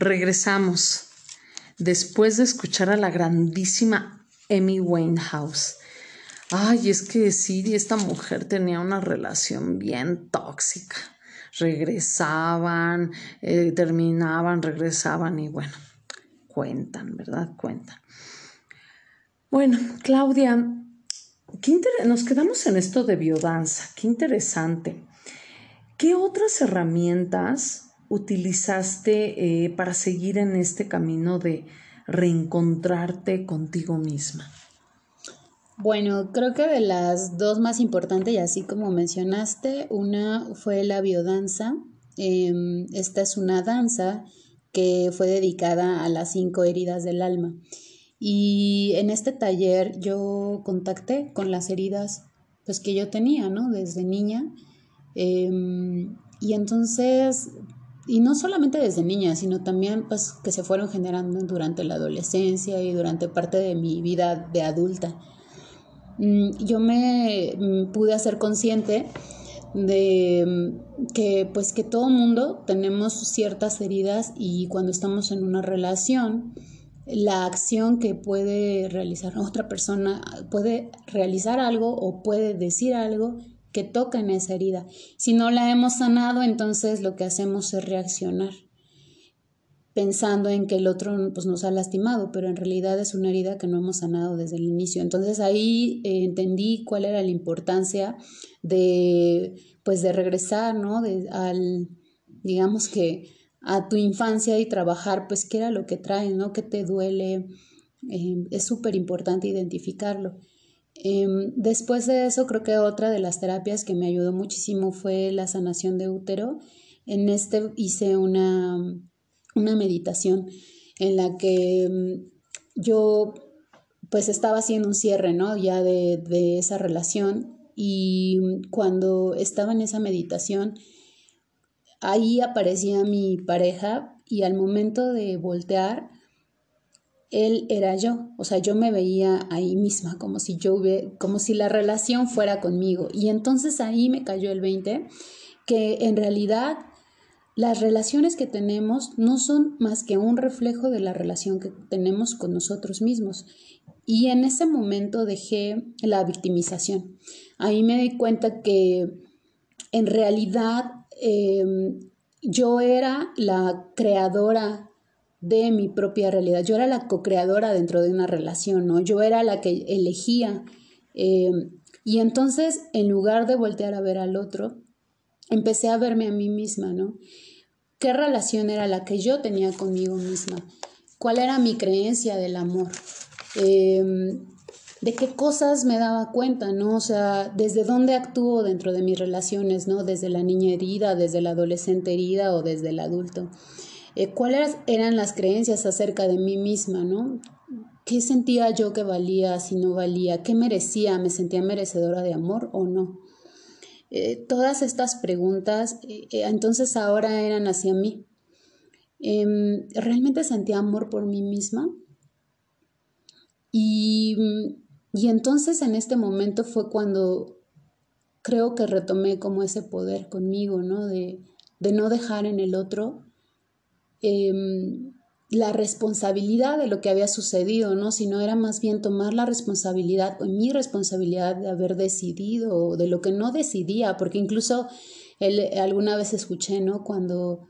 Regresamos después de escuchar a la grandísima Amy Winehouse. Ay, es que sí, esta mujer tenía una relación bien tóxica. Regresaban, eh, terminaban, regresaban y bueno, cuentan, ¿verdad? Cuentan. Bueno, Claudia, nos quedamos en esto de biodanza, qué interesante. ¿Qué otras herramientas utilizaste eh, para seguir en este camino de reencontrarte contigo misma? Bueno, creo que de las dos más importantes, y así como mencionaste, una fue la biodanza. Em, esta es una danza que fue dedicada a las cinco heridas del alma. Y en este taller yo contacté con las heridas pues, que yo tenía, ¿no? Desde niña. Em, y entonces, y no solamente desde niña, sino también pues que se fueron generando durante la adolescencia y durante parte de mi vida de adulta. Mm, yo me mm, pude hacer consciente de mm, que pues que todo mundo tenemos ciertas heridas y cuando estamos en una relación la acción que puede realizar otra persona puede realizar algo o puede decir algo que toca en esa herida. Si no la hemos sanado, entonces lo que hacemos es reaccionar pensando en que el otro pues, nos ha lastimado, pero en realidad es una herida que no hemos sanado desde el inicio. Entonces ahí eh, entendí cuál era la importancia de, pues, de regresar, ¿no? Al, digamos que a tu infancia y trabajar, pues, qué era lo que traes, ¿no? ¿Qué te duele? Eh, es súper importante identificarlo. Em, después de eso, creo que otra de las terapias que me ayudó muchísimo fue la sanación de útero. En este hice una, una meditación en la que mm, yo pues estaba haciendo un cierre, ¿no? Ya de, de esa relación y cuando estaba en esa meditación, ahí aparecía mi pareja y al momento de voltear, él era yo, o sea, yo me veía ahí misma, como si yo como si la relación fuera conmigo. Y entonces ahí me cayó el 20, que en realidad las relaciones que tenemos no son más que un reflejo de la relación que tenemos con nosotros mismos. Y en ese momento dejé la victimización. Ahí me di cuenta que en realidad em, yo era la creadora de mi propia realidad. Yo era la co-creadora dentro de una relación, ¿no? Yo era la que elegía. Eh, y entonces, en lugar de voltear a ver al otro, empecé a verme a mí misma, ¿no? ¿Qué relación era la que yo tenía conmigo misma? ¿Cuál era mi creencia del amor? Eh, de qué cosas me daba cuenta, ¿no? O sea, desde dónde actúo dentro de mis relaciones, ¿no? Desde la niña herida, desde la adolescente herida o desde el adulto. Eh, ¿Cuáles eran las creencias acerca de mí misma, ¿no? ¿Qué sentía yo que valía, si no valía? ¿Qué merecía? ¿Me sentía merecedora de amor o no? Eh, todas estas preguntas eh, entonces ahora eran hacia mí. Em, ¿Realmente sentía amor por mí misma? Y y entonces en este momento fue cuando creo que retomé como ese poder conmigo, ¿no? De, no dejar en el otro em, la responsabilidad de lo que había sucedido, ¿no? Sino era más bien tomar la responsabilidad o mi responsabilidad de haber decidido o de lo que no decidía, porque incluso alguna vez escuché, ¿no? Cuando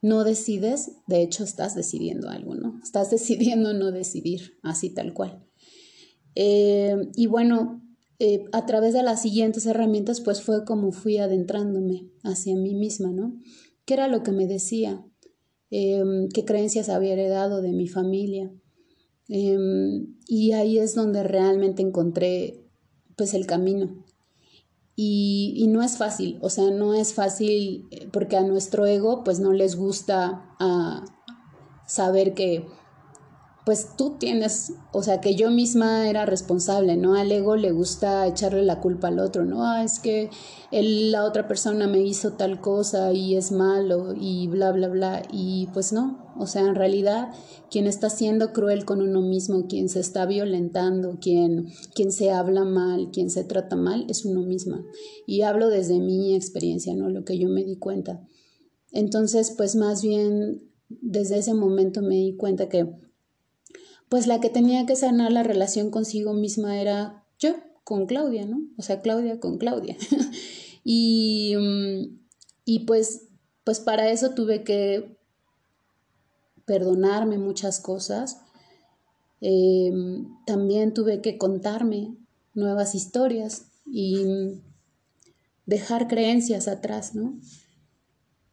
no decides, de hecho estás decidiendo algo, ¿no? Estás decidiendo no decidir, así tal cual. Eh, y bueno, eh, a través de las siguientes herramientas, pues fue como fui adentrándome hacia mí misma, ¿no? ¿Qué era lo que me decía? Em, ¿Qué creencias había heredado de mi familia? Em, y ahí es donde realmente encontré, pues, el camino. Y, y, no es fácil, o sea, no es fácil eh, porque a nuestro ego, pues, no les gusta ah, saber que pues tú tienes, o sea, que yo misma era responsable, ¿no? Al ego le gusta echarle la culpa al otro, ¿no? Ah, es que la otra persona me hizo tal cosa y es malo y bla, bla, bla. Y pues no, o sea, en realidad quien está siendo cruel con uno mismo, quien se está violentando, quien, quien se habla mal, quien se trata mal, es uno misma. Y hablo desde mi experiencia, ¿no? Lo que yo me di cuenta. Entonces, pues más bien desde ese momento me di cuenta que pues la que tenía que sanar la relación consigo misma era yo con Claudia, ¿no? O sea, Claudia con Claudia. y, mm, y pues, pues para eso tuve que perdonarme muchas cosas. Em, también tuve que contarme nuevas historias y dejar creencias atrás, ¿no?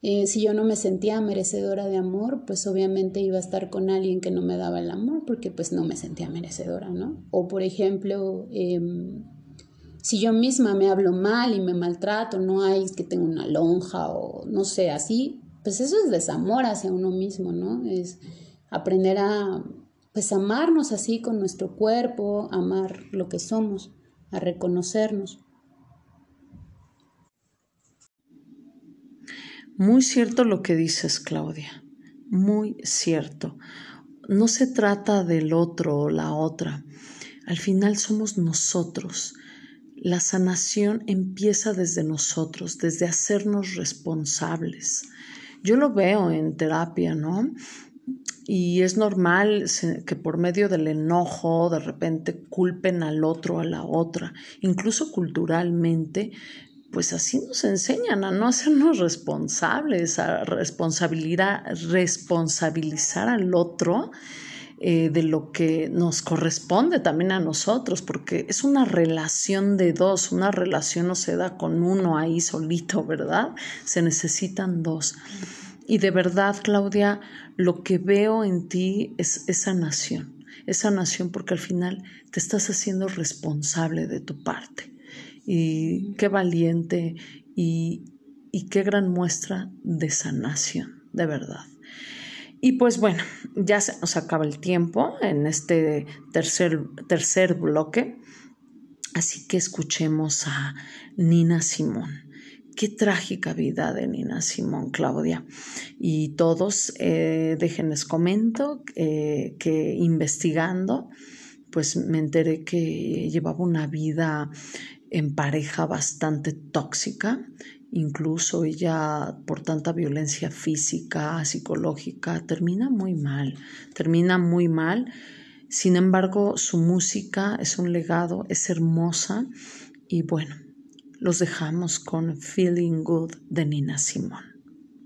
Eh, si yo no me sentía merecedora de amor, pues obviamente iba a estar con alguien que no me daba el amor porque pues no me sentía merecedora, ¿no? O por ejemplo, em, si yo misma me hablo mal y me maltrato, no hay que tengo una lonja o no sé, así, pues eso es desamor hacia uno mismo, ¿no? Es aprender a, pues amarnos así con nuestro cuerpo, amar lo que somos, a reconocernos. Muy cierto lo que dices, Claudia. Muy cierto. No se trata del otro o la otra. Al final somos nosotros. La sanación empieza desde nosotros, desde hacernos responsables. Yo lo veo en terapia, ¿no? Y es normal que por medio del enojo de repente culpen al otro, a la otra. Incluso culturalmente pues así nos enseñan a no hacernos responsables, a responsabilizar, al otro eh, de lo que nos corresponde también a nosotros, porque es una relación de dos, una relación no se da con uno ahí solito, ¿verdad? Se necesitan dos. Y de verdad, Claudia, lo que veo en ti es esa nación, esa nación porque al final te estás haciendo responsable de tu parte y qué valiente y, qué gran muestra de sanación, de verdad. Y pues bueno, ya se nos acaba el tiempo en este tercer, tercer bloque, así que escuchemos a Nina Simón. Qué trágica vida de Nina Simón, Claudia. Y todos, eh, déjenles comento eh, que investigando, pues me enteré que llevaba una vida en pareja bastante tóxica, incluso ella por tanta violencia física, psicológica, termina muy mal, termina muy mal. Sin embargo, su música es un legado, es hermosa y bueno, los dejamos con Feeling Good de Nina Simón.